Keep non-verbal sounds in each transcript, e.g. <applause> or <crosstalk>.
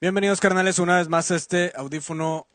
Bienvenidos, carnales, una vez más a este audífono.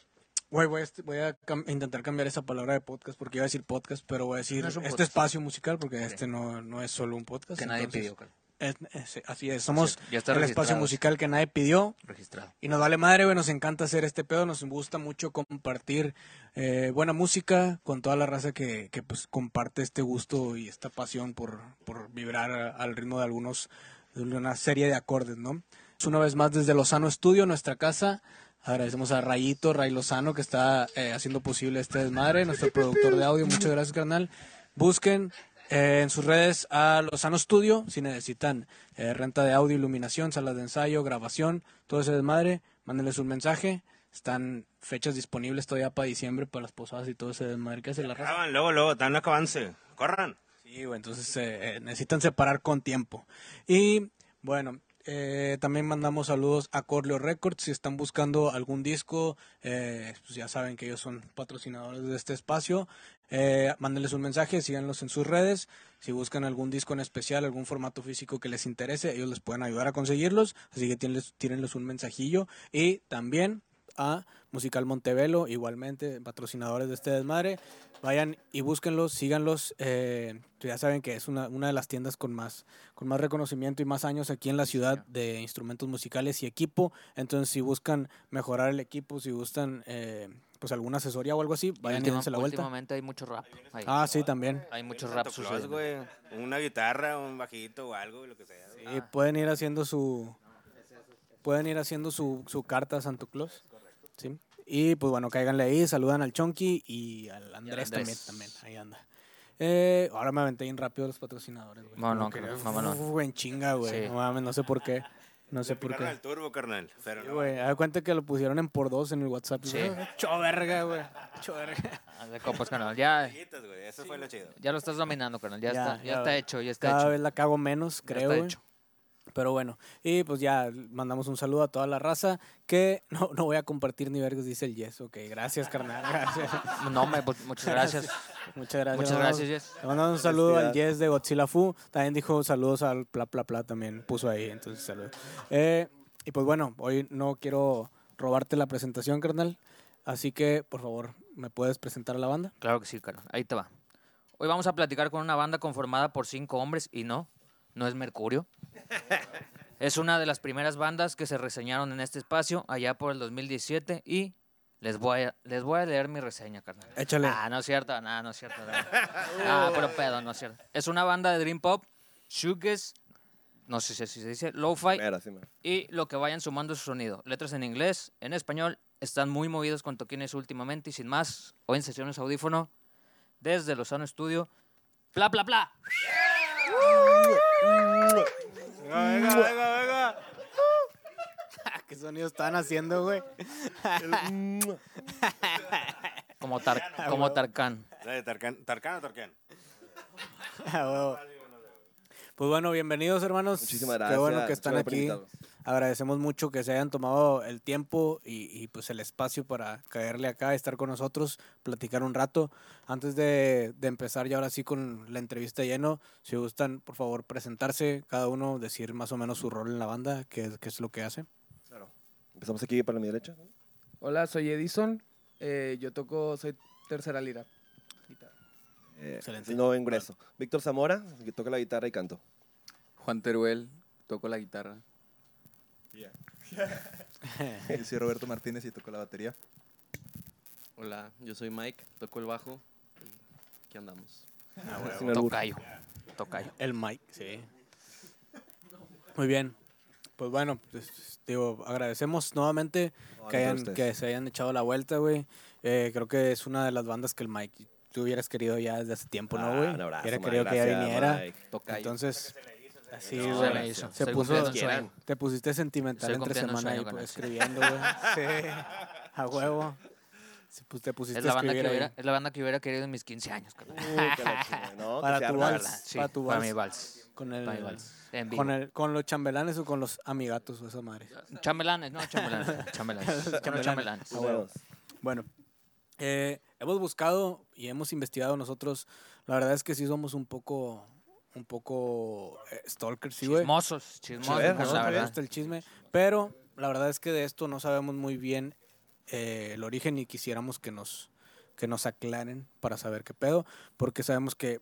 Güey, voy a, est- voy a cam- intentar cambiar esa palabra de podcast porque iba a decir podcast, pero voy a decir No es un este podcast. espacio musical porque este no, no es solo un podcast. Que nadie pidió, es- es- así es, somos cierto, ya está el espacio musical que nadie pidió Registrado. y nos vale madre, güey, nos encanta hacer este pedo, nos gusta mucho compartir eh, buena música con toda la raza que, que pues comparte este gusto y esta pasión por, por vibrar al ritmo de algunos, de una serie de acordes, ¿no? Una vez más desde Lozano Estudio, nuestra casa. Agradecemos a Rayito, Ray Lozano, que está eh, haciendo posible este desmadre, nuestro <laughs> productor de audio. Muchas gracias, carnal. Busquen eh, en sus redes a Lozano Studio si necesitan eh, renta de audio, iluminación, salas de ensayo, grabación, todo ese desmadre. Mándenles un mensaje. Están fechas disponibles todavía para diciembre para las posadas y todo ese desmadre que hace la raza. Acaban, luego, luego, están acabándose. Corran. Sí, güey, entonces eh, necesitan separar con tiempo. Y bueno, eh, también mandamos saludos a Corleo Records. Si están buscando algún disco, eh, pues ya saben que ellos son patrocinadores de este espacio. Eh, mándenles un mensaje, síganlos en sus redes. Si buscan algún disco en especial, algún formato físico que les interese, ellos les pueden ayudar a conseguirlos. Así que tírenles, tírenles un mensajillo. Y también a Musical Montevelo, igualmente patrocinadores de este desmadre. Vayan y búsquenlos, síganlos. eh, ya saben que es una, una de las tiendas con más, con más reconocimiento y más años aquí en la ciudad de instrumentos musicales y equipo. Entonces, si buscan mejorar el equipo, si gustan eh, pues alguna asesoría o algo así, vayan y dense la vuelta. Últimamente hay mucho rap. ahí. Ah, sí, también. Hay raps close, sucediendo. güey. Una guitarra, un bajito o algo, lo que sea. güey. Y pueden ir haciendo su pueden ir haciendo su, su carta a Santo Claus. ¿Sí? Y pues bueno, cáiganle ahí, saludan al Chonky y al Andrés, también, Andrés. también, ahí anda. Eh, ahora me aventé bien rápido los patrocinadores, güey. No, no, no, no. uf, en chinga, güey. Sí. No mames, no sé por qué. No sé Le por qué. al turbo, carnal. Pero Sí, no. güey, cuenta que lo pusieron en por dos en el WhatsApp. Sí. Cho verga, güey. Cho verga. Haz de copas, carnal. Ya, Eso fue lo chido. ya lo estás dominando, carnal. Ya, Ya, está, ya, ya, está hecho, ya está Cada hecho. vez la cago menos, Ya creo, está güey. hecho. Pero bueno, y pues ya mandamos un saludo a toda la raza que <laughs> no, no voy a compartir ni vergas, dice el Yes. Ok, gracias, carnal. Gracias. <laughs> No, me, pues, muchas <laughs> gracias. Muchas gracias. Muchas gracias, Jess. Le mandamos un saludo al Yes de Godzilla Fu. También dijo saludos al Pla Pla Pla, también puso ahí. Entonces, saludos. Eh, y pues bueno, hoy no quiero robarte la presentación, carnal. Así que, por favor, ¿me puedes presentar a la banda? Claro que sí, carnal. Ahí te va. Hoy vamos a platicar con una banda conformada por cinco hombres y no, no es Mercurio. <laughs> Es una de las primeras bandas que se reseñaron en este espacio allá por el 2017 y les voy a, les voy a leer mi reseña, carnal. Échale. Ah, no es cierto, no, no es cierto. no. <laughs> Ah, pero pedo, no es cierto. Es una banda de Dream Pop, Shoegaze, no sé si se dice, Lo-Fi, sí, y lo que vayan sumando su sonido. Letras en inglés, en español, están muy movidos con toquines últimamente y sin más, hoy en sesiones audífono, desde Lozano Studio, bla, bla, bla. Venga, venga, venga, venga. ¿Qué sonido están haciendo, güey? Como, tar, como Tarkan. Tarkan, Tarkan o Tarkan. Pues bueno, bienvenidos hermanos. Muchísimas Qué gracias. bueno que están aquí. Agradecemos mucho que se hayan tomado el tiempo y, y, pues el espacio para caerle acá, estar con nosotros, platicar un rato. Antes de, de empezar ya ahora sí con la entrevista lleno, si gustan, por favor, presentarse, cada uno decir más o menos su rol en la banda, qué, qué es lo que hace. Claro. Empezamos aquí para mi derecha. Hola, soy Edison. Eh, yo toco, soy tercera lira. Eh, nuevo ingreso. Víctor Zamora, que toca la guitarra y canto. Juan Teruel, toco la guitarra. <laughs> Yo soy Roberto Martínez y toco la batería. Hola, yo soy Mike, toco el bajo. y Aquí andamos. <laughs> Sin albur. Tocayo. Tocayo. El mic, sí. Muy bien. Pues bueno, pues, digo, agradecemos nuevamente No, que, no, hayan, que se hayan echado la vuelta, güey. Eh, creo que es una de las bandas que el Mike tú hubieras querido ya desde hace tiempo, ¿no, güey? abrazo, Hubiera querido que ya gracias, viniera. Entonces, así, Se güey. me hizo. Se puso, te pusiste sentimental Estoy entre semana ahí pues, escribiendo, güey. <laughs> Sí, a huevo. Sí, pues, te pusiste Es la, a banda que hubiera, es la banda que hubiera querido en mis 15 años. chingada, <laughs> no, Para se tu vals. Sí, para tu para vals. mi vals. Con el, Para mi vals. En vivo. con el, con los chambelanes o con los amigatos o esa madre. Chambelanes, no, chambelanes. <laughs> Chambelanes. Chambelanes. chambelanes. Ah, huevo. Bueno, eh, hemos buscado y hemos investigado nosotros. La verdad es que sí somos un poco, un poco eh, stalkers, sí, güey. Chismosos, chismosos, ver, pues, ¿no? la Me verdad. gusta el chisme, pero la verdad es que de esto no sabemos muy bien eh, el origen y quisiéramos que nos, que nos aclaren para saber qué pedo, porque sabemos que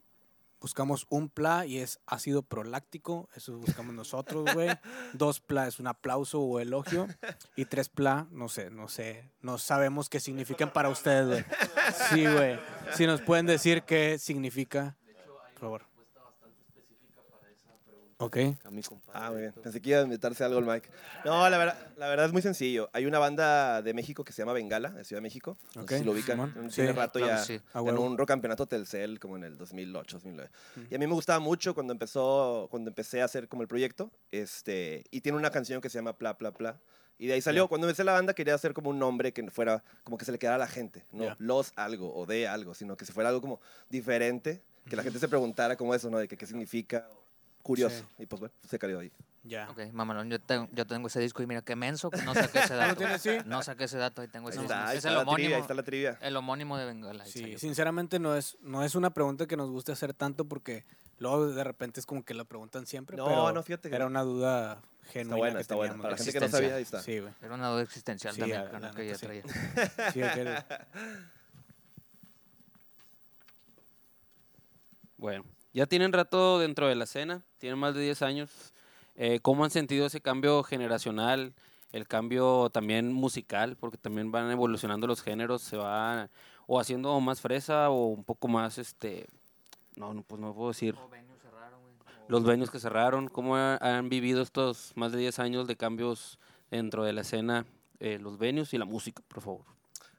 buscamos un pla y es ácido proláctico, eso buscamos nosotros, güey. <laughs> Dos pla es un aplauso o elogio y tres pla, no sé, no sé, no sabemos qué significan para ustedes, güey. Sí, güey. Si nos pueden decir qué significa, por favor. Ok. A mi compadre. Ah, muy bien. Pensé que iba a invitarse algo el Mike. No, la verdad, la verdad es muy sencillo. Hay una banda de México que se llama Bengala, de Ciudad de México. No Ok, sé si lo ubican. Simón. Un- Sí, Tiene rato claro ya. sí. A Ganó huevo. un rock campeonato Telcel como en el 2008, 2009. Y a mí me gustaba mucho cuando empezó, cuando empecé a hacer como el proyecto. Este, y tiene una canción que se llama Pla, Pla, Pla. Y de ahí salió. Cuando empecé la banda quería hacer como un nombre que fuera, como que se le quedara a la gente. No Ya. los algo o de algo, sino que se fuera algo como diferente. Que la gente se preguntara como eso, ¿no? De que qué significa. Curioso. Sí. Y pues bueno, se cayó ahí. Ya. Ok, mamalón, yo tengo, yo tengo ese disco y mira qué menso, que no saqué ese <laughs> dato. tienes, sí? No saqué ese dato, ahí tengo ese está, disco. ahí Es está el la trivia, homónimo, ahí está la trivia. el homónimo de Bengala. Sí, salió. sinceramente no es, no es una pregunta que nos guste hacer tanto porque luego de repente es como que la preguntan siempre. No, pero no, fíjate que Era una duda Está genuina. buena, que está buena. teníamos. Para la gente que no sabía, ahí está. Sí, güey. Era una duda existencial Sí, también, la- que, la que yo neta, sí. traía. <laughs> Sí, que- Bueno, ya tienen rato dentro de la escena, tienen más de 10 años. Eh, ¿Cómo han sentido ese cambio generacional, el cambio también musical? Porque también van evolucionando los géneros, se van o haciendo más fresa o un poco más, este, no, no, pues no puedo decir. Los venues que cerraron, ¿cómo ha- han vivido estos más de 10 años de cambios dentro de la escena, eh, los venues y la música, por favor?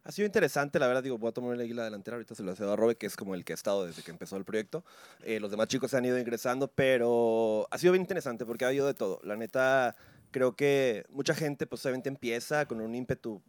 Ha sido interesante, la verdad, digo, voy a tomar la águila delantera, ahorita se lo cedo a Robe, que es como el que ha estado desde que empezó el proyecto. Eh, los demás chicos se han ido ingresando, pero ha sido bien interesante porque ha habido de todo. La neta, creo que mucha gente, pues obviamente empieza con un ímpetu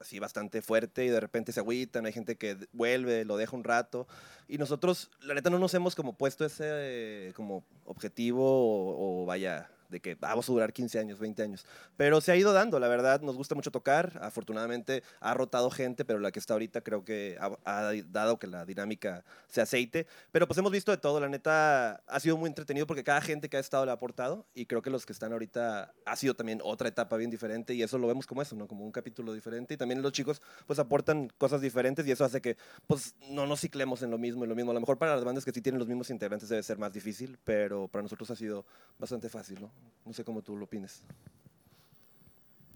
así bastante fuerte y de repente se agüitan, hay gente que vuelve, lo deja un rato. Y nosotros, la neta, no nos hemos como puesto ese como objetivo o vaya de que "Ah, vamos a durar 15 años, 20 años. Pero se ha ido dando, la verdad, nos gusta mucho tocar. Afortunadamente ha rotado gente, pero la que está ahorita creo que ha, ha dado que la dinámica se aceite. Pero pues hemos visto de todo, la neta ha sido muy entretenido porque cada gente que ha estado le ha aportado y creo que los que están ahorita ha sido también otra etapa bien diferente y eso lo vemos como eso, ¿no? Como un capítulo diferente y también los chicos pues aportan cosas diferentes y eso hace que pues no nos ciclemos en lo mismo y lo mismo. A lo mejor para las bandas que sí tienen los mismos integrantes debe ser más difícil, pero para nosotros ha sido bastante fácil, ¿no? No sé cómo tú lo opines.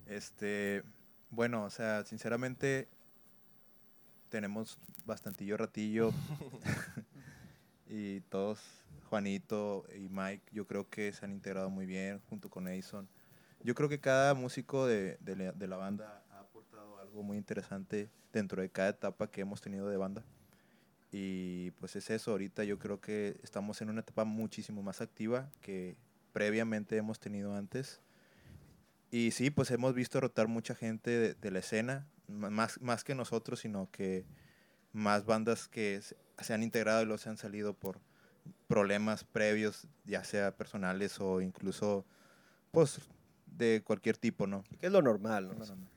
Este, bueno, o sea, sinceramente tenemos bastantillo ratillo <laughs> <laughs> y todos, Juanito y Mike, yo creo que se han integrado muy bien junto con Edison. Yo creo que cada músico de, de la, de la banda ha aportado algo muy interesante dentro de cada etapa que hemos tenido de banda. Y pues es eso, ahorita yo creo que estamos en una etapa muchísimo más activa que previamente hemos tenido antes. Y sí, pues hemos visto rotar mucha gente de, de la escena, más, más que nosotros, sino que más bandas que se, se han integrado y los han salido por problemas previos, ya sea personales o incluso, pues, de cualquier tipo, ¿no? Que es lo normal, ¿no? No, no, no.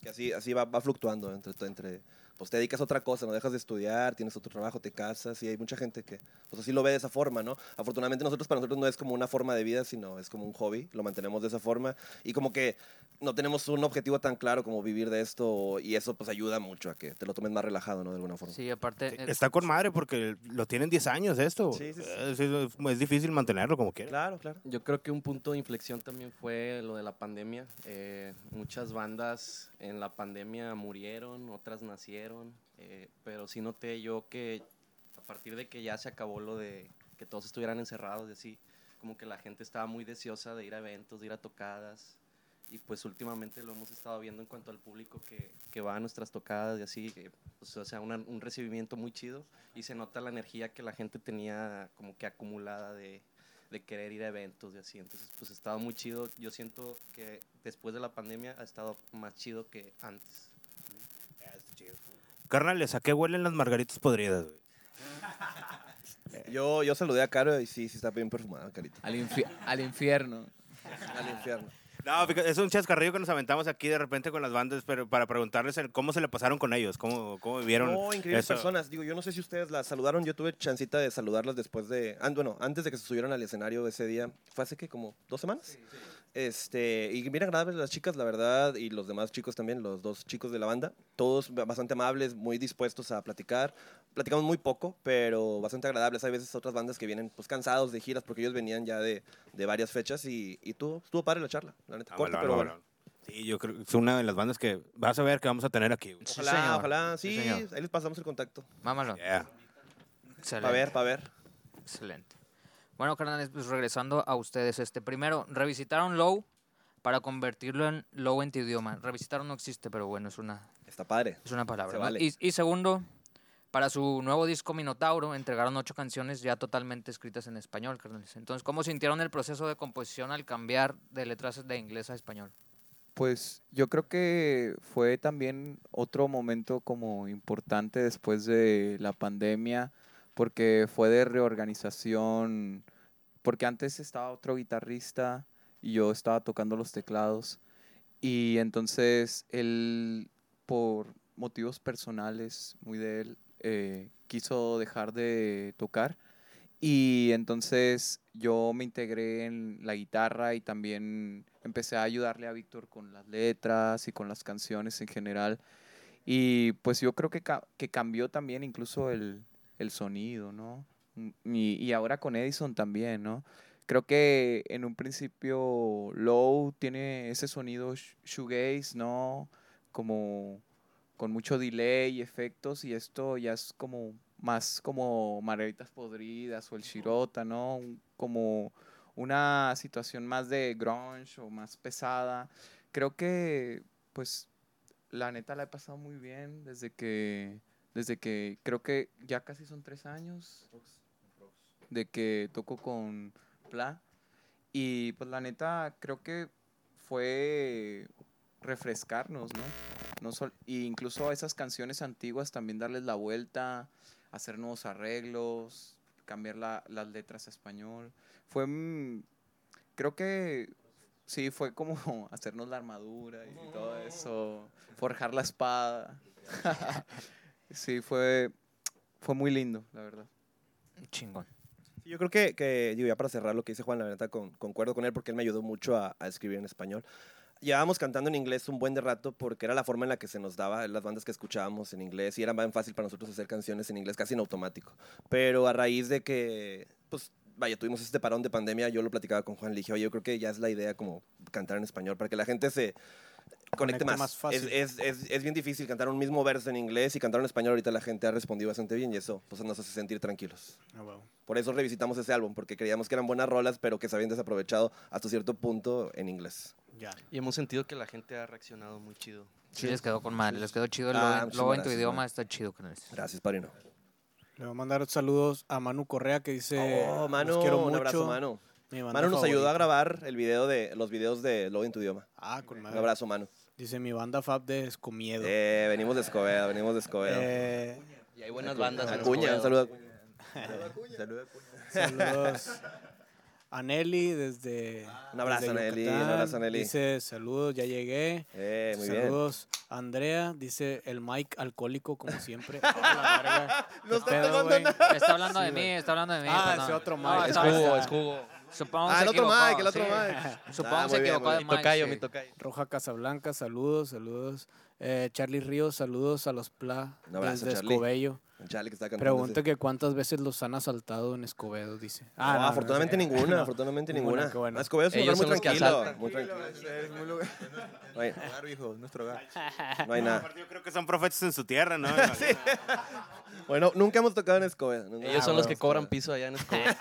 Que así, así va, va fluctuando entre, entre, pues te dedicas a otra cosa, no dejas de estudiar, tienes otro trabajo, te casas y hay mucha gente que pues así lo ve de esa forma, ¿no? Afortunadamente nosotros para nosotros no es como una forma de vida, sino es como un hobby, lo mantenemos de esa forma y como que no tenemos un objetivo tan claro como vivir de esto y eso pues ayuda mucho a que te lo tomes más relajado, ¿no? De alguna forma. Sí, aparte... eh, Está con madre porque lo tienen 10 años esto. Sí, sí, sí. Es, es- es difícil mantenerlo como quiera. Claro, claro. Yo creo que un punto de inflexión también fue lo de la pandemia. Eh, muchas bandas en la pandemia murieron, otras nacieron, eh, pero sí noté yo que a partir de que ya se acabó lo de que todos estuvieran encerrados y así, como que la gente estaba muy deseosa de ir a eventos, de ir a tocadas. Y pues últimamente lo hemos estado viendo en cuanto al público que, que va a nuestras tocadas y así, que, pues, o sea, una- un recibimiento muy chido y se nota la energía que la gente tenía como que acumulada de, de querer ir a eventos y así. Entonces, pues ha estado muy chido. Yo siento que después de la pandemia ha estado más chido que antes. Carnales, ¿a qué huelen las margaritas podridas? güey? <laughs> Yo, yo saludé a Caro y sí, sí está bien perfumada, Carita. Al, infi- al infierno. Al infierno. No, es un chascarrillo que nos aventamos aquí de repente con las bandas, pero para preguntarles el cómo se le pasaron con ellos, cómo, cómo vivieron. No, increíbles eso. personas. Digo, yo no sé si ustedes las saludaron. Yo tuve chancita de saludarlas después de. ah, bueno, antes de que se subieran al escenario ese día. ¿Fue hace que como dos semanas? Este, y bien agradables las chicas, la verdad, y los demás chicos también, los dos chicos de la banda. Todos bastante amables, muy dispuestos a platicar. Platicamos muy poco, pero bastante agradables. Hay veces otras bandas que vienen pues cansados de giras porque ellos venían ya de, de varias fechas y, y tuvo, estuvo padre la charla, la neta. Ah, Corta, bueno, pero bueno, bueno. bueno. Sí, yo creo que es una de las bandas que vas a ver que vamos a tener aquí. güey. Sí, Ojalá, señor. ojalá, Sí, ahí les pasamos el contacto. Mámalo. Yeah. Excelente. Para ver, para ver. Excelente. Bueno, carnales, pues regresando a ustedes. Este, primero, revisitaron Low para convertirlo en Low en tu idioma. Revisitaron no existe, pero bueno, es una, Está padre. es una palabra. Se ¿no? vale. Y, y segundo, para su nuevo disco Minotauro, entregaron ocho canciones ya totalmente escritas en español, carnales. Entonces, ¿cómo sintieron el proceso de composición al cambiar de letras de inglés a español? Pues yo creo que fue también otro momento como importante después de la pandemia, porque fue de reorganización, porque antes estaba otro guitarrista y yo estaba tocando los teclados, y entonces él, por motivos personales muy de él, eh, quiso dejar de tocar. Y entonces yo me integré en la guitarra y también empecé a ayudarle a Víctor con las letras y con las canciones en general. Y pues yo creo que, que cambió también incluso el, el sonido, ¿no? Y, ahora con Edison también, ¿no? Creo que en un principio Low tiene ese sonido sh- shoegaze, ¿no? Como con mucho delay y efectos y esto ya es como más como Margaritas Podridas o el Shirota, ¿no? Como una situación más de grunge o más pesada. Creo que, pues, la neta la he pasado muy bien desde que, desde que, creo que ya casi son tres años de que toco con Pla. Y pues la neta creo que fue refrescarnos, ¿no? no sol- incluso a esas canciones antiguas también darles la vuelta, hacer nuevos arreglos, cambiar la- las letras a español. Fue, mm, creo que sí, fue como <laughs> hacernos la armadura y todo eso, forjar la espada. <laughs> sí, fue, fue muy lindo, la verdad. Chingón. Sí, Yo creo que, que, digo, ya para cerrar lo que dice Juan, la neta, con- concuerdo con él porque él me ayudó mucho a, a escribir en español. Llevábamos cantando en inglés un buen de rato porque era la forma en la que se nos daba las bandas que escuchábamos en inglés y era más fácil para nosotros hacer canciones en inglés casi en automático. Pero a raíz de que, pues, vaya, tuvimos este parón de pandemia, yo lo platicaba con Juan, le dije, oye, yo creo que ya es la idea como cantar en español para que la gente se conecte más. más fácil. Es, es, es, es bien difícil cantar un mismo verso en inglés y cantar en español. Ahorita la gente ha respondido bastante bien y eso pues, nos hace sentir tranquilos. Ah, huevo. Por eso revisitamos ese álbum, porque creíamos que eran buenas rolas, pero que se habían desaprovechado hasta cierto punto en inglés. Ya. Y hemos sentido que la gente ha reaccionado muy chido. Sí, les quedó con madre, les quedó chido el Ah, logo en tu idioma, man. está chido, carnales. Gracias, padrino. Le voy a mandar saludos a Manu Correa que dice, oh, "Los mano, quiero un mucho. abrazo, mano. Manu nos ayudó a favorita". grabar el video de, los videos de Lobo en tu idioma. Ah, con Un madre. abrazo, Manu. Dice mi banda Fab de Escomiedo. Eh, venimos de Escobedo, venimos de Escobedo. Eh, Y hay buenas bandas. en Acuña, un saludo a Acuña. Saluda, saludos a Nelly desde. Un abrazo, desde Nelly, un abrazo, Nelly. Dice saludos, ya llegué. Eh, muy bien. saludos Andrea, dice el Mike alcohólico como siempre. <laughs> Ah, la verga. No ¿Qué está pedo, hablando Sí, de mí, está hablando de mí. Ah, ese otro No, Mike. Es está- jugo, está- es jugo. Supongo Ah, el otro Mike, el otro sí. Mike. <laughs> Supongo Ah, se bien, equivocó de. Mike. Tocayo, sí. mi tocayo. Roja Casablanca, saludos, saludos. Eh, Charlie Ríos, saludos a los Pla Un abrazo, desde Charlie. Escobedo. Charlie que está cantando. Pregunta que cuántas veces los han asaltado en Escobedo, dice. Ah, no, no, afortunadamente no, ninguna, <laughs> no. afortunadamente Ninguna, ninguna. qué bueno. No, Escobedo es un lugar muy tranquilo. Muy tranquilo. <laughs> Es muy lugar. No hay, Nuestro hogar, hijo, nuestro hogar. no hay nada. Yo creo que son profetas en su tierra, ¿no? Bueno, nunca hemos tocado en Escobedo. Ellos Ah, son los que cobran piso allá en Escobedo.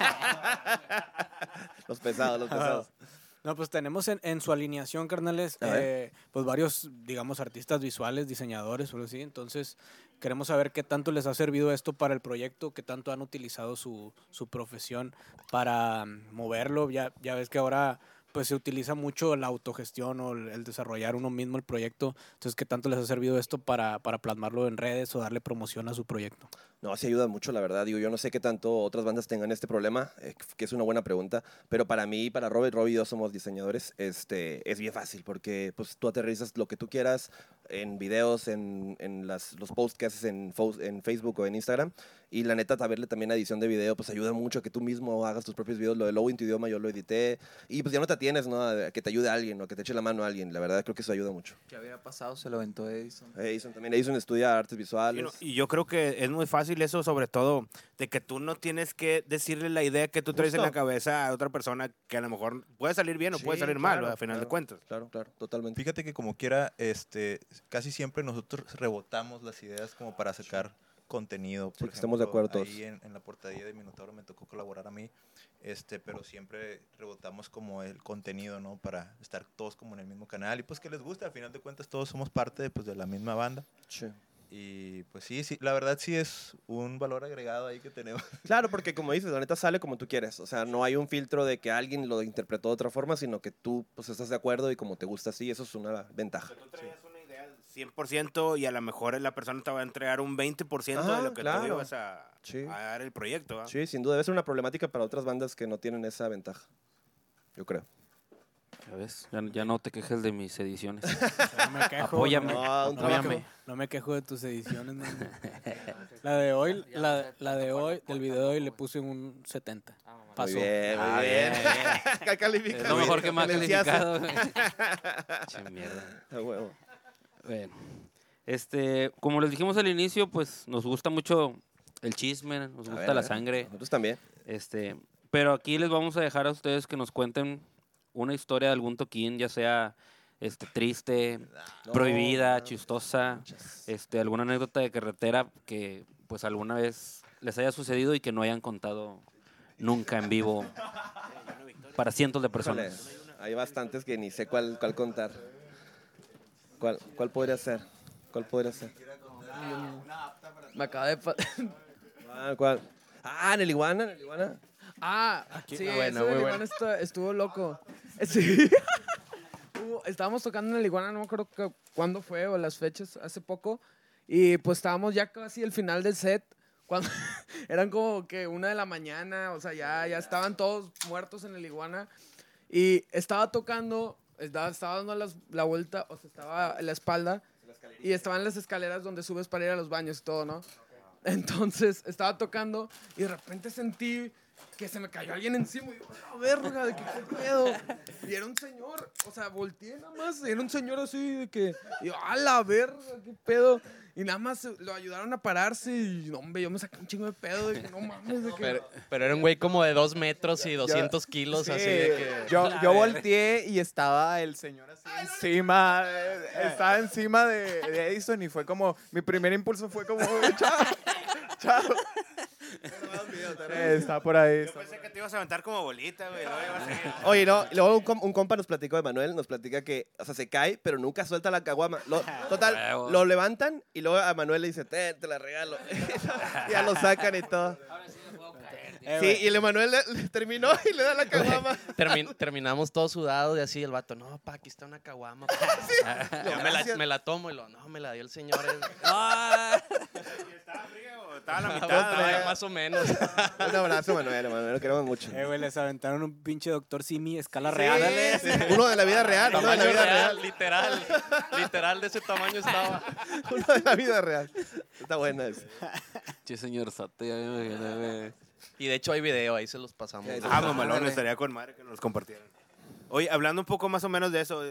<laughs> Los pesados, los pesados. <laughs> No, pues tenemos en, en su alineación, carnales, eh, pues varios, digamos, artistas visuales, diseñadores, algo así. Entonces, queremos saber qué tanto les ha servido esto para el proyecto, qué tanto han utilizado su, su profesión para mm, moverlo. Ya, ya ves que ahora pues se utiliza mucho la autogestión o el, desarrollar uno mismo el proyecto. Entonces, ¿qué tanto les ha servido esto para, para plasmarlo en redes o darle promoción a su proyecto? No, sí ayuda mucho, la verdad. Digo, yo no sé qué tanto otras bandas tengan este problema, eh, que es una buena pregunta, pero para mí, para Robert, Robbie y yo somos diseñadores, este, es bien fácil porque pues tú aterrizas lo que tú quieras, en videos, en, en las, los posts que haces en, en Facebook o en Instagram. Y la neta, saberle también edición de video, pues ayuda mucho a que tú mismo hagas tus propios videos. Lo de Lobo en tu idioma yo lo edité. Y pues ya no te tienes, ¿no? A que te ayude alguien o que te eche la mano a alguien. La verdad creo que eso ayuda mucho. ¿Qué había pasado? Se lo aventó Edison. Edison también. Edison estudia artes Y, visuales. no- y yo creo que es muy fácil eso, sobre todo, de que tú no tienes que decirle la idea que tú traes en la Justo. cabeza a otra persona que a lo mejor puede salir bien o puede Sí, salir mal, claro, a final de claro. cuentas. Claro, claro, totalmente. Fíjate que como quiera, este, casi siempre nosotros rebotamos las ideas como para sacar contenido. Por Sí, estamos de acuerdo todos. Ahí en, en la portadilla de Minotauro me tocó colaborar a mí, este, pero siempre rebotamos como el contenido, ¿no? Para estar todos como en el mismo canal y pues que les guste. Al final de cuentas todos somos parte de, pues, de la misma banda. Sí. Y pues sí, sí, la verdad sí es un valor agregado ahí que tenemos. <laughs> Claro, porque como dices, la neta sale como tú quieres. O sea, no hay un filtro de que alguien lo interpretó de otra forma, sino que tú pues estás de acuerdo y como te gusta así, eso es una ventaja. Tú traías una idea al 100% y a lo mejor la persona te va a entregar un 20% de Ajá, lo que claro. tú ibas a, Sí. a dar el proyecto. Sí, sin duda debe ser una problemática para otras bandas que no tienen esa ventaja. Yo creo. Ya ves, ya, ya no te quejes de mis ediciones. <laughs> No me quejo. Apóyame. No, No, me apóyame. quejo, no me quejo de tus ediciones. no. <laughs> La de hoy, la, la de hoy, del video de hoy le puse un 70. Pasó. Muy bien, muy Ah, bien. bien, <laughs> Califica Es lo mejor bien, que me ha calificazo. calificado. che mierda. A huevo. Bueno, este, como les dijimos al inicio, pues nos gusta mucho el chisme, nos gusta ver, la sangre. Nosotros también. Este, pero aquí les vamos a dejar a ustedes que nos cuenten una historia de algún toquín, ya sea este triste, No, prohibida, no. chistosa, este, alguna anécdota de carretera que pues alguna vez les haya sucedido y que no hayan contado nunca en vivo <laughs> para cientos de personas. hay bastantes que ni sé cuál, cuál contar. ¿Cuál, ¿Cuál podría ser? ¿Cuál podría ser? Me acaba de... Ah, ¿Cuál? Ah, en el iguana, en el iguana. Ah, sí, Ah, bueno, del muy Iguana bueno. estu- estuvo loco. <laughs> Sí. <laughs> Hubo- estábamos tocando en el Iguana, no me acuerdo que- cuándo fue o las fechas, hace poco. Y pues estábamos ya casi al final del set. Cuando <laughs> eran como que una de la mañana, o sea, ya, ya estaban todos muertos en el Iguana. Y estaba tocando, estaba, estaba dando la vuelta, o sea, estaba en la espalda. Y estaban las escaleras donde subes para ir a los baños y todo, ¿no? Entonces estaba tocando y de repente sentí que se me cayó alguien encima. Y yo, a verga, de que qué pedo. Y era un señor, o sea, volteé nada más. Y era un señor así de que, y yo, a la verga, qué pedo. Y nada más eh, lo ayudaron a pararse. Y no, hombre, yo me saqué un chingo de pedo. Que no mames, de que. Pero, pero era un güey como de dos metros y 200 kilos, así de que... Yo, yo volteé y estaba el señor así encima, estaba encima de, de Edison y fue como, mi primer impulso fue como, <laughs> chao, chao. Eh, está por ahí. Yo pensé que te ibas a aventar como bolita, güey. <laughs> Oye, no, luego un, com- un compa nos platicó de Manuel, nos platica que, o sea, se cae, pero nunca suelta la caguama. Lo- <laughs> total, lo levantan y luego a Manuel le dice, "Ten, te la regalo. <laughs> ya lo sacan y todo. Eh, Sí, güey. y el Emanuel le- le terminó y le da la caguama. Termi- terminamos todos sudados y así el vato, no, pa, aquí está una caguama. pa". Ya me, la, gracias. me la tomo y lo, no, me la dio el señor. eh". ¿Estaba fría o estaba <laughs> a la mitad? más o menos. <laughs> Un abrazo, Manuel, Manuel, lo queremos mucho. Eh, güey, les aventaron un pinche doctor Simi, escala Sí, real. sí. <laughs> Uno de la vida real, uno de la Tamaño vida real, real. literal. Literal, de ese tamaño estaba. Uno de la vida real. Está buena esa. Che, señor Sato, ya me imaginé, güey. Y de hecho hay video, ahí se los pasamos. Ah, mamalón, estaría con madre que nos compartieran. Oye, hablando un poco más o menos de eso,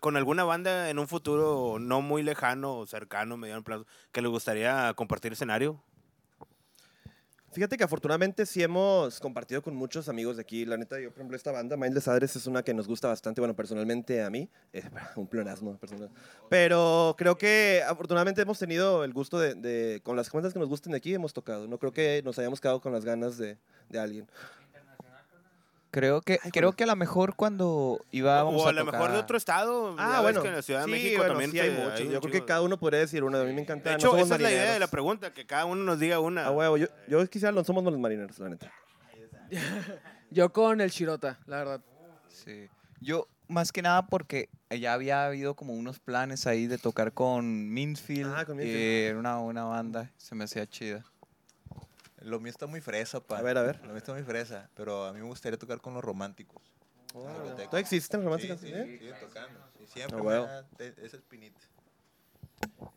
con alguna banda en un futuro no muy lejano o cercano, mediano plazo, que le gustaría compartir escenario. Fíjate que afortunadamente sí hemos compartido con muchos amigos de aquí. La neta, yo, por ejemplo, esta banda, Mindless Adres, es una que nos gusta bastante. Bueno, personalmente a mí, eh, <laughs> un pleonasmo personal. Pero creo que afortunadamente hemos tenido el gusto de, de- con las cuentas que nos gusten de aquí, hemos tocado. No creo que nos hayamos quedado con las ganas de, de alguien. Creo que, creo que a lo mejor cuando íbamos o a a lo tocar... mejor de otro estado. Ah, ya ves bueno. que en la Ciudad de sí, México bueno, también sí hay un Yo creo que cada uno podría decir una. A mí me encanta. De no hecho, somos esa es la idea de la marineros. pregunta, que cada uno nos diga una. A huevo, yo, yo quisiera no somos los marineros, la neta. <laughs> Yo con el Chirota, la verdad. Sí. Yo, más que nada porque ya había habido como unos planes ahí de tocar con Minfield. Ah, con Minfield. que era una, una banda, se me hacía chida. Lo mío está muy fresa, pa. A ver, a ver. Lo mío está muy fresa, pero a mí me gustaría tocar con los románticos. ¿Todavía existen románticas? Sí, sí, ¿eh? siguen tocando. Sí, siempre Ah, me huevo. da e- esa espinita.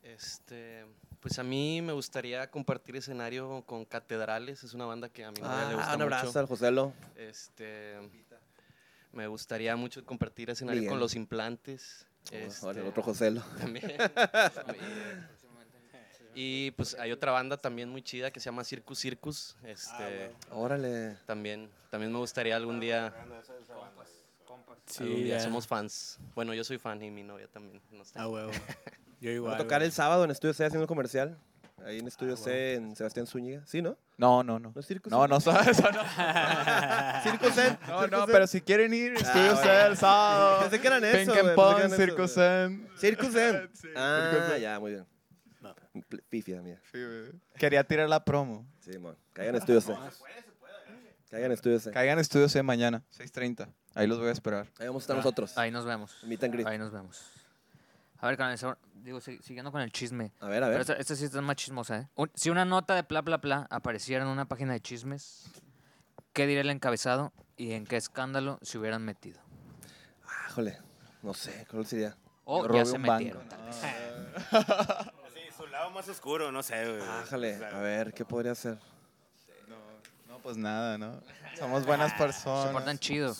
Este, pues a mí me gustaría compartir escenario con Catedrales, es una banda que a mi novia le gusta Ah, un abrazo mucho. al Joselo. Este, me gustaría mucho compartir escenario con Los Implantes. Vale, este, el otro Joselo. también. <laughs> y pues hay otra banda también muy chida que se llama Circus Circus. Este, Órale. también, también me gustaría algún día. algún día. ya. Somos fans. Bueno, yo soy fan y mi novia también. no sé. Ah, huevo. <laughs> Yo Voy igual. a tocar el sábado en Estudio C haciendo un comercial. Ahí en Estudio C en Sebastián Zúñiga. ¿Sí, no? No, no, no. ¿No es Circus No, C? no, eso no. <laughs> Circo Zen. No, no, pero si quieren ir, Estudio bueno. C el sábado. Pensé que eran eso, Pink and Pong, Circus. Zen. Circus Zen. <laughs> Sí, Ah, Circus ya, muy bien. Pl- Pifia mía. Sí, güey. Quería tirar la promo. Sí, man. Caigan en Estudio C. Caigan en Estudio C. Caigan Estudio C mañana, 6.30. Ahí los voy a esperar. Ahí vamos a estar nosotros. Ahí nos vemos. Meet and greet. Ahí nos vemos. A ver, carnal, so- digo, si- siguiendo con el chisme. A ver, a Pero ver. esta, esta sí está más chismosa, ¿eh? Un- si una nota de bla, bla, bla apareciera en una página de chismes, ¿qué diría el encabezado y en qué escándalo se hubieran metido? Ah, Híjole. No sé, ¿cuál sería? O ya se un banco. metieron. tal vez. Sí, lado más oscuro, no sé, güey. Ájale, sea, a ver, ¿qué podría ser? No, pues nada, ¿no? Somos buenas Se personas. portan chido.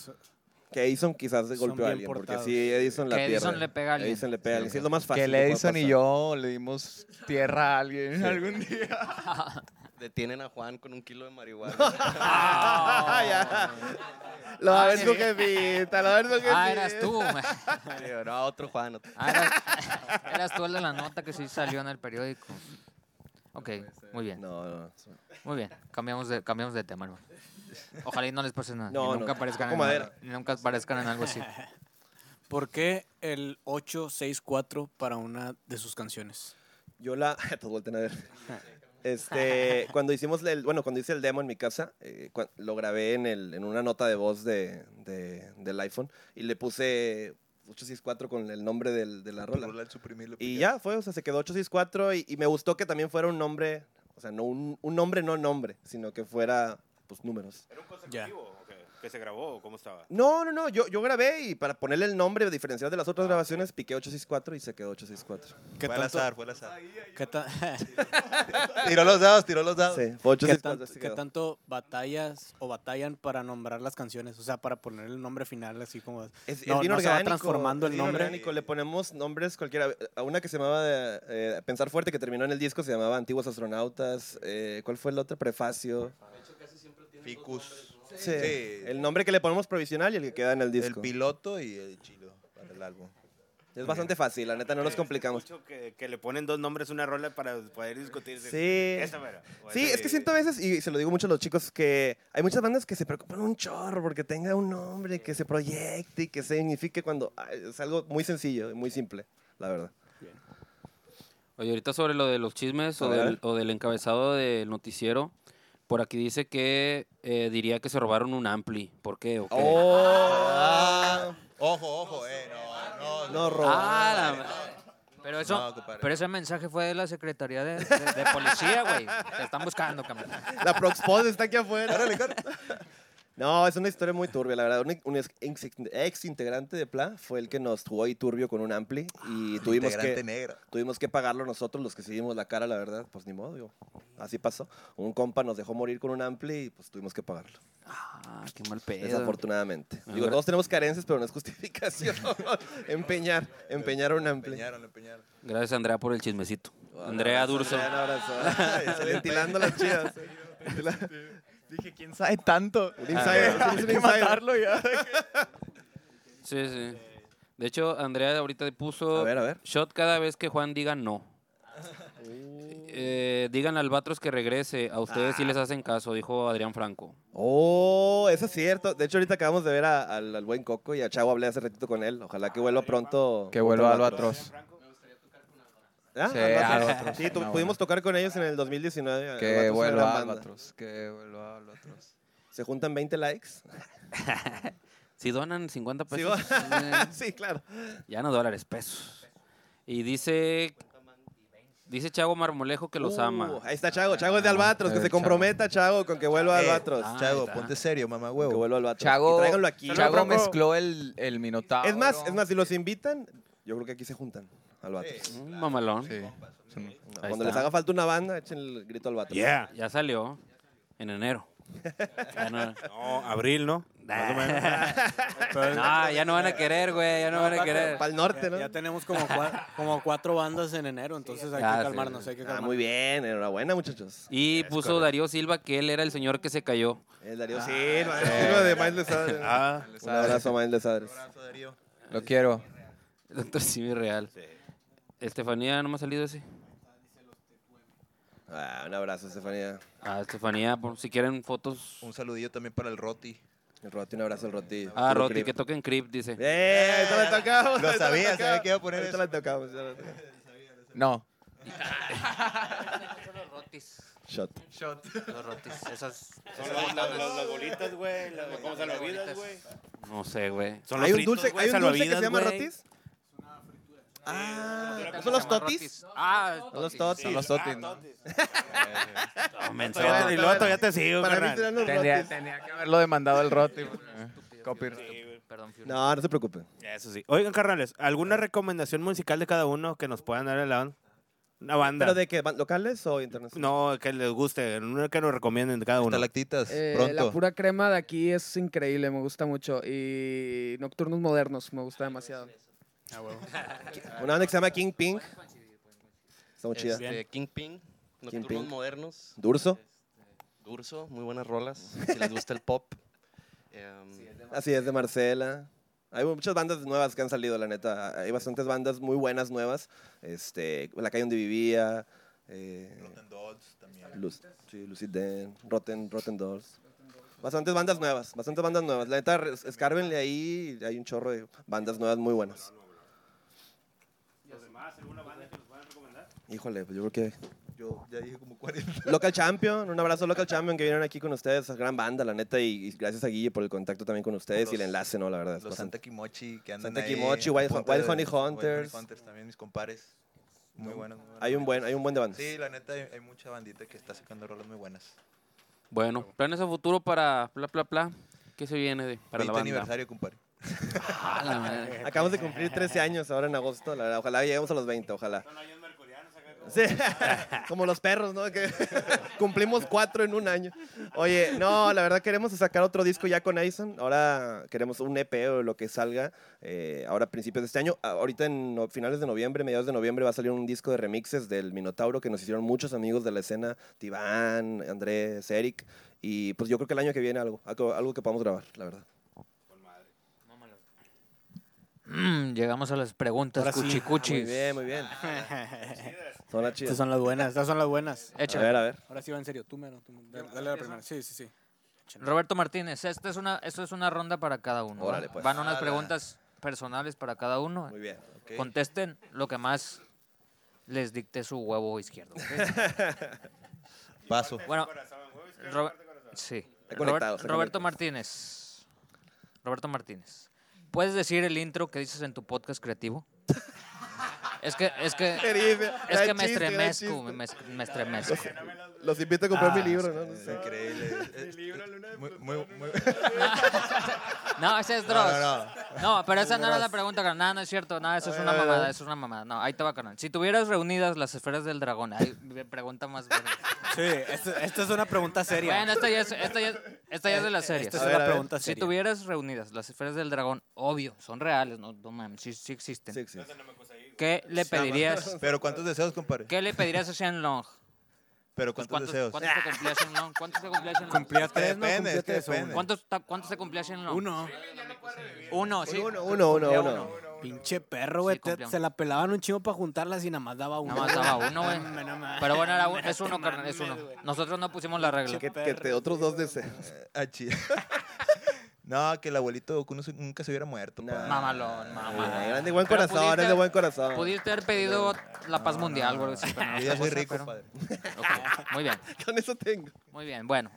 Que Edison quizás se Son golpeó a alguien, porque sí, Edison la Que Edison le pega a alguien. Edison le pega a alguien. Sí, es lo más fácil. Que el Edison y yo le dimos tierra a alguien algún día. <laughs> Detienen a Juan con un kilo de marihuana. <laughs> Ah, ya. Lo va a ver su jefita, lo va a ver su jefita. Ah, eras tú. <laughs> Digo, no, otro Juan. otro- Ah, eras, eras tú el de la nota que sí salió en el periódico. Ok, muy bien, No, no. muy bien. Cambiamos de, cambiamos de tema, hermano. Ojalá y no les pase nada. y No, no, nunca aparezcan toco en madera. algo- y nunca aparezcan en algo así. <laughs> ¿Por qué el 864 para una de sus canciones? Yo la. Todos vuelten a ver. Este, <laughs> cuando hicimos el, bueno, cuando hice el demo en mi casa, eh, cua- lo grabé en, el, en una nota de voz de, de- del iPhone y le puse 864 con el nombre del- de la rola. Y ya fue, o sea, se quedó 864 y, y me gustó que también fuera un nombre, o sea, no un, un nombre, no nombre, sino que fuera, pues, números. ¿Era un consecutivo? ¿Que se grabó o cómo estaba? No, no, no, yo, yo grabé y para ponerle el nombre diferencial de las otras grabaciones piqué 864 y se quedó 864. ¿Qué Fue al azar, fue al azar. qué <laughs> <laughs> Tiró los dados, tiró los dados. Sí, fue qué 864. tanto- se qué tanto batallas o batallan para nombrar las canciones? O sea, para poner el nombre final así como... Es, es No, bien no se va orgánico. transformando es el bien nombre. orgánico, Le ponemos nombres cualquiera. A una que se llamaba eh, Pensar Fuerte, que terminó en el disco, se llamaba Antiguos Astronautas. Eh, ¿Cuál fue el otro? Prefacio. Ficus. Sí. Sí. El nombre que le ponemos provisional y el que queda en el El disco. piloto y el chilo para el álbum. Es bastante fácil, la neta, no nos complicamos. Mucho que, que le ponen dos nombres a una rola para poder discutir. Sí. Esta Sí, es que siento a veces, y se lo digo mucho a los chicos, que hay muchas bandas que se preocupan un chorro porque tenga un nombre, que se proyecte y que signifique cuando es algo muy sencillo, muy simple, la verdad. Oye, ahorita sobre lo de los chismes o del, o del encabezado del noticiero, por aquí dice que eh, diría que se robaron un ampli. ¿Por qué? ¿O qué? Oh, Ojo, ojo, eh. No, no, no roba. Ah, la ma- Pero eso, compadre. pero ese mensaje fue de la Secretaría de, de- de Policía, güey. Te están buscando, cabrón. La Proxpod está aquí afuera. No, es una historia muy turbia, la verdad. Un, un ex, ex integrante de PLA fue el que nos jugó ahí turbio con un ampli y tuvimos Integrante que, negra. tuvimos que pagarlo nosotros, los que seguimos la cara, la verdad. Pues ni modo, digo. Así pasó. Un compa nos dejó morir con un ampli y pues tuvimos que pagarlo. Ah, qué mal pedo. Desafortunadamente. Digo, todos tenemos carencias, pero no es justificación. <laughs> empeñar, empeñar un ampli. Empeñaron, empeñaron. Gracias, Andrea, por el chismecito. Andrea Durso. Un abrazo. <laughs> Ventilando las chidas. Dije, ¿quién sabe tanto? Un insider, Hay tienes un que insider. matarlo ya. Sí, sí. De hecho, Andrea ahorita puso A ver, a ver. shot cada vez que Juan diga no. Eh, digan al Albatros que regrese. A ustedes Ah. sí les hacen caso, dijo Adrián Franco. Oh, eso es cierto. De hecho, ahorita acabamos de ver a- al, al buen Coco y a Chavo hablé hace ratito con él. Ojalá que vuelva pronto. Que vuelva otro Albatros. ¿Ah? Sí, Albatros. <laughs> Sí, tu- No, pudimos bueno. tocar con ellos en el 2019. Albatros Que una vuelva banda. Albatros. Que vuelva Albatros. Se juntan 20 likes. <laughs> Si donan 50 Sí, pesos, eh, <laughs> sí, claro. ya no dólares, pesos. Y dice, dice Chago Marmolejo que los Uh, ama. Ahí está Chago. Chago es de Albatros. Que el se Chago. comprometa, Chago, con que vuelva Eh, Albatros. ah, Chago, está. ponte serio, mamá Que huevo. vuelva Albatros. Chago, Y tráiganlo aquí. Chago mezcló el, el Minotauro. Es más, es más, si los invitan, yo creo que aquí se juntan. Al vato. Un mamalón. Sí. Cuando les haga falta una banda, echen el grito al vato. Yeah. Ya salió en enero. <laughs> Ya no, No, abril, ¿no? Más o menos. <laughs> No, ya no van a querer, güey. Ya no van a querer. Para el norte, ¿no? Ya tenemos como, cua- como cuatro bandas en enero, entonces hay Ya, que sí, calmarnos, sí. hay que Ah, calmarnos. muy bien, enhorabuena, muchachos. Y puso Darío Silva que él era el señor que se cayó. El Darío Silva, el Silva de Miles de Sadres. Ah, Un abrazo a Miles de Sadres. Abrazo, Darío. Lo quiero. Doctor Simi Real. Estefanía, ¿no me ha salido ese? Ah, un abrazo, Estefanía. Ah, Estefanía, por- si quieren fotos. Un saludillo también para el Roti. El Roti, un abrazo al Roti. Ah, Puro Roti, creep. que toquen Creep, dice. ¡Eh! Ahorita le tocamos. Lo ahorita sabía, sabía que iba a poner Ahorita eso. le tocamos. lo- No. <laughs> Los rotis. Shot. Los rotis. Esas. son las, las- las bolitas, güey. las- ¿Cómo salvavidas, güey? No sé, güey. Son Hay un dulce, güey, hay un dulce que se llama güey. Rotis. Ah, ¿Cómo ¿son los totis? Ah, Son los totis. Son los totis, <laughs> Y luego todavía te sigo, Tenía, que haberlo demandado el Roti. Copyright. Perdón. No, no se preocupen. Eso sí. Oigan, carnales, ¿alguna recomendación musical de cada uno que nos puedan dar a la banda? Una banda. ¿Pero de qué? ¿Ban- ¿Locales o internacionales? No, que les guste, una que nos recomienden de cada uno. Estalactitas, Eh, pronto. la pura crema de aquí es increíble, me gusta mucho. Y Nocturnos Modernos, me gusta demasiado. <laughs> Una banda que se llama King Pink. Está muy chida. Este, Kingpin, Nocturnos Kingpin. Modernos, Durso. Durso, muy buenas rolas. Si les gusta el pop. <laughs> Em, Así es, de Marcela. Hay muchas bandas nuevas que han salido, la neta. Hay bastantes bandas muy buenas nuevas. Este, La calle donde vivía. Eh, Rotten Dolls también. Luz, sí, Lucid Den, Rotten, Rotten Dolls. Bastantes bandas nuevas, bastantes bandas nuevas. La neta, escárbenle ahí, hay un chorro de bandas nuevas muy buenas. Híjole, pues yo creo que... Yo ya dije como 40. <laughs> Local Champion, un abrazo Local Champion que vinieron aquí con ustedes, gran banda, la neta, y, y gracias a Guille por el contacto también con ustedes y el Los- enlace, ¿no? La verdad. Los bastante- Santa Kimochi que andan Santa ahí. Kimochi, en Wild- Wild Wild Honey Hunters. Hunters también, mis compares. Muy buenos. muy buenos. Hay un buen, hay un buen de bandas. Sí, la neta, hay, hay mucha bandita que está sacando rolas muy buenas. Bueno, planes a futuro para Pla Pla Pla. ¿Qué se viene de, para 20 la banda? aniversario, compadre. <laughs> Ah. Acabamos de cumplir 13 años ahora en agosto, la verdad. Ojalá lleguemos a los 20, ojalá. Sí, <laughs> como los perros, ¿no? Que <laughs> cumplimos cuatro en un año. Oye, no, la verdad queremos sacar otro disco ya con Aison. Ahora queremos un EP o lo que salga. eh, ahora a principios de este año. Ah, Ahorita en finales de noviembre, mediados de noviembre, va a salir un disco de remixes del Minotauro que nos hicieron muchos amigos de la escena. Tibán, Andrés, Eric. Y pues yo creo que el año que viene algo, algo, algo que podamos grabar, la verdad. Mm, llegamos a las preguntas Ahora sí. cuchi cuchis. Muy bien, muy bien. <laughs> Son las Estas chidas. son las buenas, estas son las buenas. A ver, a ver. Ahora sí va en serio, tú mero, tú mero. Dale, dale la primera. Sí, sí, sí. Roberto Martínez, esta es una, esto es una ronda para cada uno. Órale, pues. Van unas preguntas personales para cada uno. Muy bien. Ok. Contesten lo que más les dicte su huevo izquierdo. ¿ok? <laughs> Paso. bueno, sí. Robert- está Roberto. Martínez. Roberto Martínez. ¿Puedes decir el intro que dices en tu podcast creativo? Es que, es que, es que me estremezco, me, me- me estremezco. Los invito a comprar Ah, mi libro, ¿no? No sé. Increíble. Es- es- muy, muy, muy- <laughs> No, ese es No, Dross. no, No, pero esa no era la pregunta, carnal. Nada, no es cierto. Nada, eso es una mamada, eso es una mamada. No, ahí te va, carnal. Si tuvieras reunidas las esferas del dragón, ahí me pregunta más. verga. Sí, esta, es una pregunta seria. Bueno, esta ya es, esta ya, esta ya es de las series. Esta es ver, una pregunta Si seria. tuvieras reunidas las esferas del dragón, obvio, son reales, no, no mames, sí, sí existen. Sí, sí. ¿Qué le pedirías? Pero ¿cuántos deseos, compadre? ¿Qué le pedirías a Shenlong? Pero Pues, ¿cuántos, ¿Cuántos, deseos? ¿Cuántos te cumplía Shenlong? ¿Cuántos te cumplía Shenlong? Cumplía tres, no Depende, cumplía es que depende. uno. ¿Cuántos, ¿Cuántos te cumplía Shenlong? Uno. Uno, sí. Uno, uno, uno, uno. Pinche perro, güey. Sí, se la pelaban un chingo para juntarlas y nada más daba uno. Nada más daba uno, güey. <laughs> Pero bueno, era un- es No uno, carnal, es uno. Nosotros no pusimos la regla. Que, te otros dos deseos. <laughs> Ah, chi- no, que el abuelito Goku no se- nunca se hubiera muerto. No. pa. Mamalón, mamalón. es de buen Pero corazón, pudiste- es de buen corazón. Pudiste haber pedido la paz mundial, güey. pero no Yo ya soy rico, pero- padre. Muy bien, <laughs> Con eso tengo. muy bien. Bueno,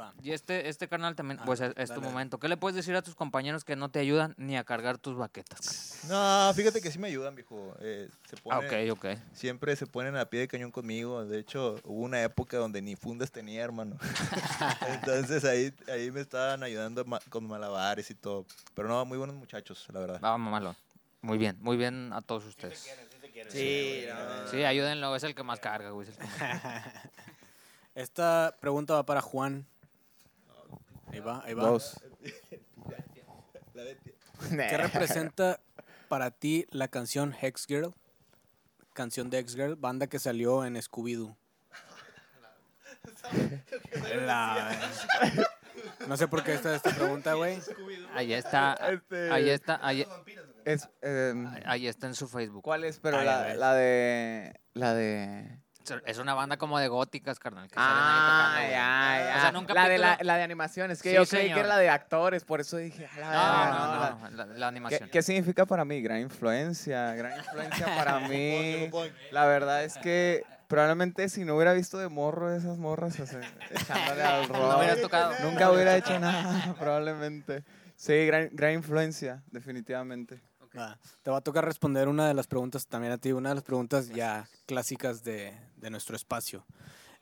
Va. y este, este canal también, Ah, pues es, es tu momento. ¿Qué le puedes decir a tus compañeros que no te ayudan ni a cargar tus baquetas? No, fíjate que sí me ayudan, viejo. Eh, se Ah, ponen, ok, ok. Siempre se ponen a pie de cañón conmigo. De hecho, hubo una época donde ni fundas tenía, hermano. <laughs> Entonces ahí, ahí me estaban ayudando ma- con malabares y todo. Pero no, muy buenos muchachos, la verdad. Va, mamalón. Muy bien, muy bien a todos ustedes. Sí, no. Sí, ayúdenlo, es el que más carga, güey. es el que más- <laughs> Esta pregunta va para Juan. Ahí va, ahí va. Dos. ¿Qué representa para ti la canción Hex Girl? Canción de Hex Girl, banda que salió en Scooby-Doo. La- <laughs> No sé por qué está esta pregunta, güey. Ahí está, Este- ahí está, ahí, Es, em, ahí está en su Facebook. ¿Cuál es? Pero Ay, a la, ver. la de... La de... Es una banda como de góticas, carnal. que salen ahí Ah, tocando. O sea, la, de la, la de animación. Es que Sí, yo creí señor. que era la de actores, por eso dije... la No, no, no, la, la ¿Qué, animación. qué significa para mí? Gran influencia, gran influencia para <laughs> mí. La verdad es que probablemente si no hubiera visto de morro esas morras o sea, echándole al <laughs> rock, No nunca hubiera hecho nada, <laughs> probablemente. Sí, gran, gran influencia, definitivamente. Te va a tocar responder una de las preguntas también a ti, una de las preguntas ya clásicas de, de nuestro espacio.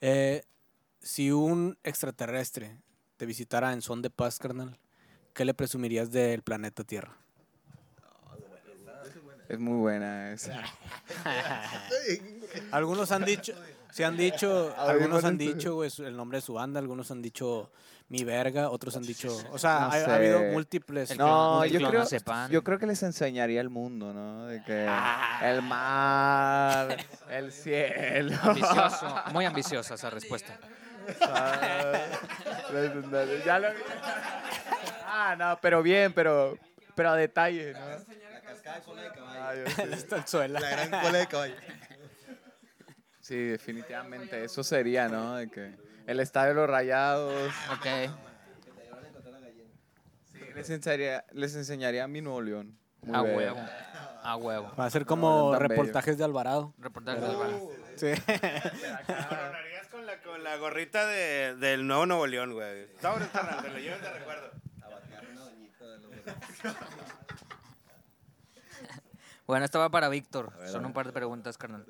Eh, si un extraterrestre te visitara en son de paz, carnal, ¿qué le presumirías del planeta Tierra? Es muy buena esa. <laughs> Algunos han dicho, se han dicho, algunos han ¿cuál es tu- dicho güey, el nombre de su banda, algunos han dicho mi verga, otros han dicho, o sea, No ha, habido múltiples. No, yo creo, no sepan. yo creo que les enseñaría el mundo, ¿no? De que el mar, el cielo. Ambicioso, muy <laughs> ambiciosa esa respuesta. ya lo vi. Ah, no, pero bien, pero, pero a detalle, ¿no? La cascada de cola de caballo. Ah. <laughs> La gran cola de caballo. Sí, definitivamente, eso sería, ¿no? De que el estadio de los rayados. Ok. Sí, les enseñaría, les enseñaría a mi Nuevo León. Muy A bello. huevo. A huevo. Va a ser No, como tan bello. reportajes de Alvarado. Reportaje del bar. Sí. <laughs> Coronarías con la, con la gorrita de, del nuevo Nuevo León, güey. Sobres, carnal, te lo llevas de recuerdo. Bueno, esta va para Víctor. Son un par de preguntas, carnal.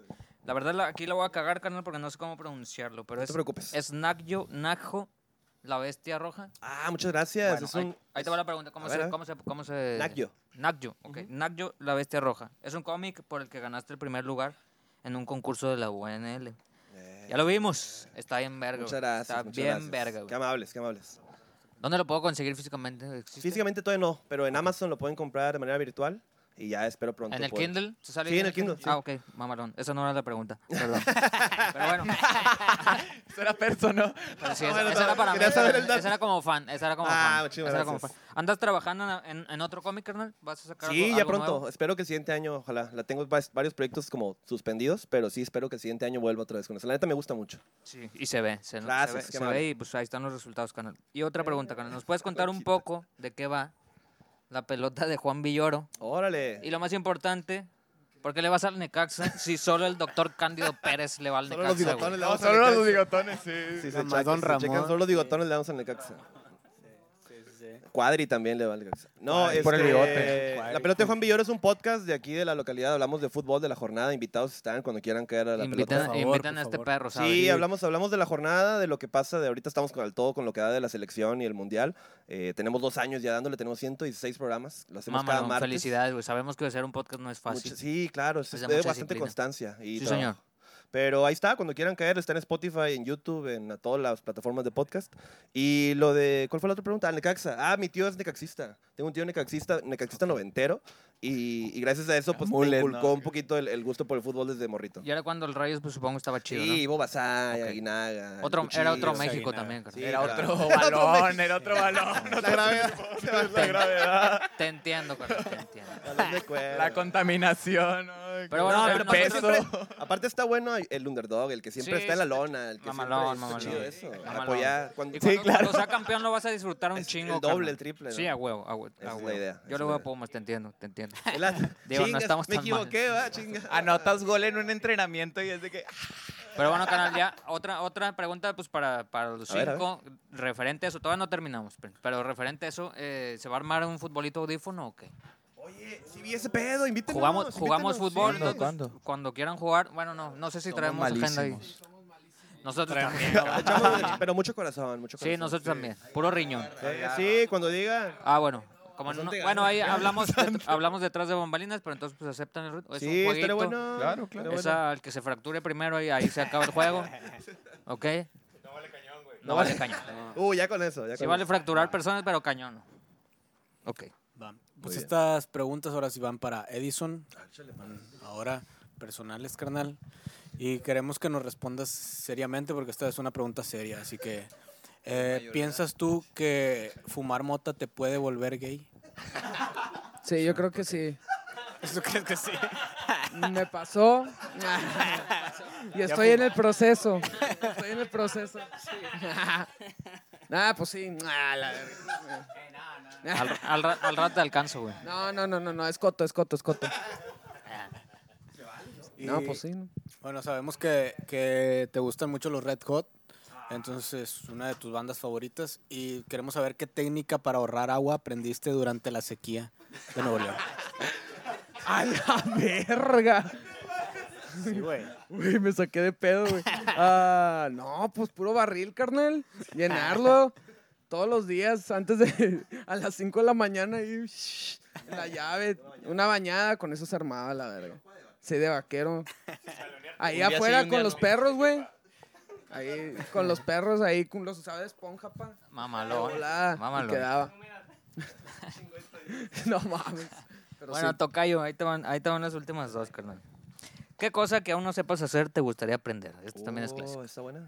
La verdad, la- aquí la voy a cagar, carnal, porque no sé cómo pronunciarlo. Pero No es, te preocupes. es Nagyo, Najo, la bestia roja. Ah, muchas gracias. Bueno, es un... ahí, ahí te va la pregunta. ¿Cómo se, ver, cómo se, cómo se... Nagyo. Nagyo, ok. Nagyo, la bestia roja. Es un cómic por el que ganaste el primer lugar en un concurso de la UNL. Ya lo vimos. Está bien verga. Eh, Muchas gracias. Está muchas bien gracias. verga, Qué amables, qué amables. ¿Dónde lo puedo conseguir físicamente? ¿Existe? Físicamente todavía no, pero en Amazon lo pueden comprar de manera virtual y ya espero pronto. ¿En el poder- Kindle? ¿Se sale Sí, en el Kindle, sí. Ah, ok, mamalón. Esa no era la pregunta. Perdón. <laughs> Pero bueno, <laughs> Eso era persona. pero sí, Ah, esa, bueno, esa era para mí. quería saber el dato. Esa era como fan. Esa era como Ah, fan. muchísimas esa era como gracias. fan. ¿Andas trabajando en, otro cómic, carnal? ¿Vas a sacar Sí, algo, ya algo pronto. nuevo? Espero que el siguiente año, ojalá. La tengo va- varios proyectos como suspendidos, pero sí espero que el siguiente año vuelva otra vez con eso. La neta me gusta mucho. Sí, y se ve. Se, Gracias, se ve, qué se amable. ve y pues ahí están los resultados, canal. Y otra pregunta, canal. ¿Nos puedes contar un poco de qué va la pelota de Juan Villoro? Órale. Y lo más importante, ¿por qué le vas al Necaxa si solo el doctor Cándido Pérez le va al Solo Necaxa? los güey? bigotones le No, vamos a solo los bigotones, sí. Sí, se, Nomás checa- Don se checan solo los bigotones le damos al Necaxa. Cuadri también le va al Necaxa. No, Cuadri, por el este, bigote. La pelota de Juan Villoro es un podcast de aquí de la localidad. Hablamos de fútbol de la jornada. Invitados están cuando quieran caer a la Invitan, pelota. Por favor, invitan por a este favor. perro, ¿sabes? Sí, hablamos, hablamos de la jornada, de lo que pasa, de ahorita estamos con el todo, con lo que da de la selección y el mundial. Eh, tenemos dos años ya dándole, tenemos 116 programas, lo hacemos cada Mamalón, martes. felicidades, güey. Sabemos que hacer un podcast no es fácil. Mucha- sí, claro, es, Es de es de bastante disciplina. constancia. Y Sí, señor. Pero ahí está, cuando quieran caer, está en Spotify, en YouTube, en todas las plataformas de podcast. Y lo de, ¿cuál fue la otra pregunta? Ah, Necaxa. Ah, mi tío es necaxista. Tengo un tío necaxista, necaxista noventero. Y, y gracias a eso, pues me Mullet, inculcó ¿no? un poquito el, el gusto por el fútbol desde morrito. Y era cuando el Rayos, pues supongo estaba chido, Sí, Ivo Basay, Ok. Aguinaga. Otro, Cuchillo. era otro México también. Sí, Era claro. otro balón, era otro balón. La gravedad. La gravedad, Te entiendo, carnal, te entiendo. Balón la contaminación. ¿no? Pero bueno, No, pero pero aparte, nosotros- siempre- aparte está bueno el underdog, el que siempre Sí, está en la lona, el que Mamalón, siempre está mamalón. chido eso. Mamalón. Apoyar cuando Y cuando, Sí, claro. cuando sea campeón lo vas a disfrutar un Es chingo. el doble, carnal. el triple, ¿no? Sí, a huevo, a huevo. Esa a es la huevo. idea, esa Yo la voy a. Pumas, te entiendo, te entiendo. <laughs> La- Digo, no Chingas, estamos me tan mal. equivoqué, va, chinga. Anotas gol en un entrenamiento y es de que. <laughs> Pero bueno, canal, ya otra, otra pregunta pues para, para los A ver, a cinco, referente a eso, todavía no terminamos, pero- referente a eso, eh, ¿se va a armar un futbolito audífono o qué? Oye, si vi ese pedo, invítenos. Jugamos, jugamos invítenos, fútbol, sí. ¿Cuándo? entonces, ¿Cuándo? cuando quieran jugar, bueno, no, no sé si Somos traemos agenda ahí. malísimos. Nosotros también. Echamos- pero mucho corazón, mucho corazón. Sí, nosotros también, puro riñón. Sí, sí, cuando diga. Ah, bueno, Como no- bueno, ahí hablamos, <laughs> de- hablamos detrás de bombalinas, pero entonces pues aceptan el ritmo. Es un Sí, jueguito. bueno. Claro, claro. Esa, el que se fracture primero y ahí se acaba el juego. <laughs> ¿Ok? No vale cañón, güey. No vale cañón. Uh, ya con eso. Ya Sí con vale eso. fracturar personas, pero cañón no. Ok. Pues estas preguntas ahora sí van para Edison. Van Ahora personales, carnal. Y queremos que nos respondas seriamente porque esta es una pregunta seria. Así que, eh, ¿piensas tú que fumar mota te puede volver gay? Sí, yo creo que sí. ¿Eso crees que sí? Me pasó. <laughs> y estoy en el proceso. Estoy en el proceso. Nada, pues sí. Ah. Al, al, al rato te alcanzo, güey. No, no, no, no, no, es coto, es coto, es coto. No, pues sí. ¿no? Bueno, sabemos que, que te gustan mucho los Red Hot. Entonces, es una de tus bandas favoritas. Y queremos saber qué técnica para ahorrar agua aprendiste durante la sequía de Nuevo León. <laughs> ¡A la verga! Sí, güey. Uy, me saqué de pedo, güey. Ah, no, pues puro barril, carnal. Llenarlo todos los días antes de. <laughs> a las 5 de la mañana y. shh, la llave. Una bañada, con eso se armaba la verga. Sí, de vaquero. <laughs> Ahí sí, afuera con los perros, güey. Ahí con los perros, ahí con los usaba de esponja, pa. Mamalón. Mamalón. quedaba. <laughs> no mames. Pero Bueno, sí. Tocayo, ahí te, van, ahí te van las últimas dos, carnal. ¿Qué cosa que aún no sepas hacer te gustaría aprender? Esto también es Oh, clásico. está buena.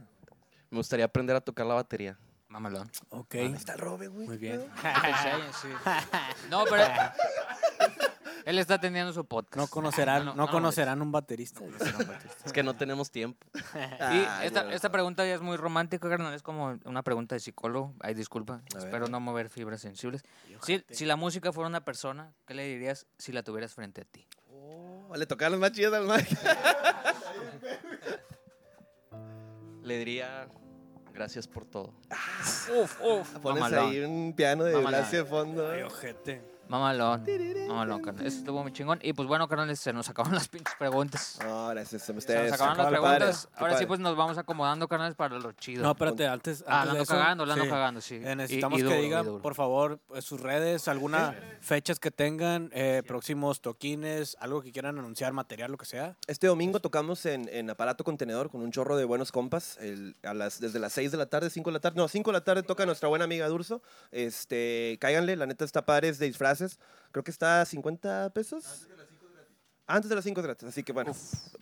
Me gustaría aprender a tocar la batería. Mamalón. Ok. Está el Robe, güey. Muy bien. <laughs> No, pero él está teniendo su podcast. No <laughs> conocerán, No, no, no, conocerán un baterista. Es que no tenemos tiempo. <laughs> Y Ah, esta, no. esta pregunta ya es muy romántica, carnal. Es como una pregunta de psicólogo. Ay, disculpa. Espero no mover fibras sensibles. Si, si la música fuera una persona, ¿qué le dirías si la tuvieras frente a ti? Oh, le tocaron las más chidas al Mike. <laughs> Le diría gracias por todo. Uf, uf. Pones Mamalón. ahí un piano de Mamalón. De fondo. Ay, ojete. Mamalón. Mamalón, carnal. Eso estuvo muy chingón. Y pues bueno, carnales, se nos acabaron las pinches preguntas. No, gracias a Se nos acabaron las preguntas. Ahora sí, pues nos vamos acomodando, carnales, para lo chido. No, espérate, antes, Ah, la ando eso, cagando, la ando sí. cagando, sí. Eh, necesitamos y duro, que digan, por favor, pues, sus redes, algunas fechas que tengan, eh, próximos toquines, algo que quieran anunciar, material, lo que sea. Este domingo tocamos en, en Aparato Contenedor con un chorro de buenos compas. el- a las, desde las 6 de la tarde, 5 de la tarde. No, 5 de la tarde toca nuestra buena amiga Durso. Este, cáiganle, la neta está padre, es de Creo que está a 50 pesos. Antes de las 5 gratis. Así que bueno,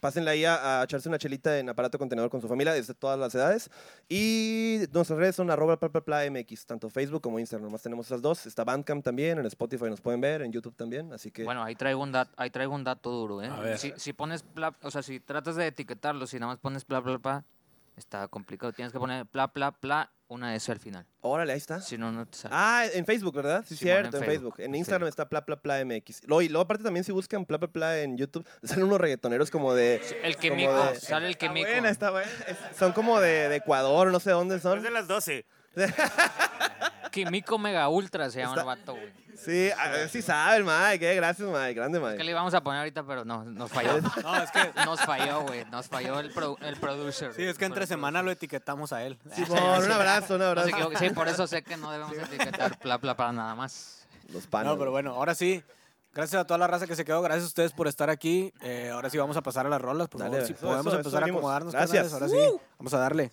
pásenle ahí a, a echarse una chelita en aparato contenedor con su familia desde todas las edades. Y nuestras redes son arroba pla, pla, pla MX, tanto Facebook como Instagram. Nomás tenemos esas dos. Está Bandcamp también, en Spotify nos pueden ver, en YouTube también. Así que Bueno, ahí traigo un dato, ahí traigo un dato duro, ¿eh? A ver. Si, si pones, o sea, si tratas de etiquetarlo, si nada más pones bla, bla, bla, está complicado. Tienes que poner bla, bla, bla, una S al final. órale, ahí está. Si no, no te sale. Ah, en Facebook, ¿verdad? Sí, cierto, en en Facebook, Facebook. En Instagram está Pla Pla Pla MX. Luego, y luego aparte también si buscan Pla Pla Pla en YouTube, <laughs> salen unos reggaetoneros como de... el químico, de- sale el Está químico. buena, está buena. Es- Son como de, de Ecuador, no sé dónde son. Es de las 12. <laughs> Químico Mega Ultra se llama Está- el vato, güey. Sí, a ver si sabe el Mike, eh, gracias Mike, grande Que Mike. le íbamos a poner ahorita, pero no, nos falló. <laughs> No, es que, Nos falló, güey. Nos falló el, pro- el producer. sí, es que entre semana lo etiquetamos a él. <laughs> Simón, un abrazo, un No se abrazo. equivoque. Sí, por eso sé que no debemos etiquetar bla, bla, para nada más. Los panos. No, pero bueno, ahora sí. Gracias a toda la raza que se quedó. Gracias a ustedes por estar aquí. Eh, ahora sí vamos a pasar a las rolas. Por Dale, favor, si eso, podemos eso, empezar eso a venimos. acomodarnos. Gracias. carnales, Ahora sí, vamos a darle.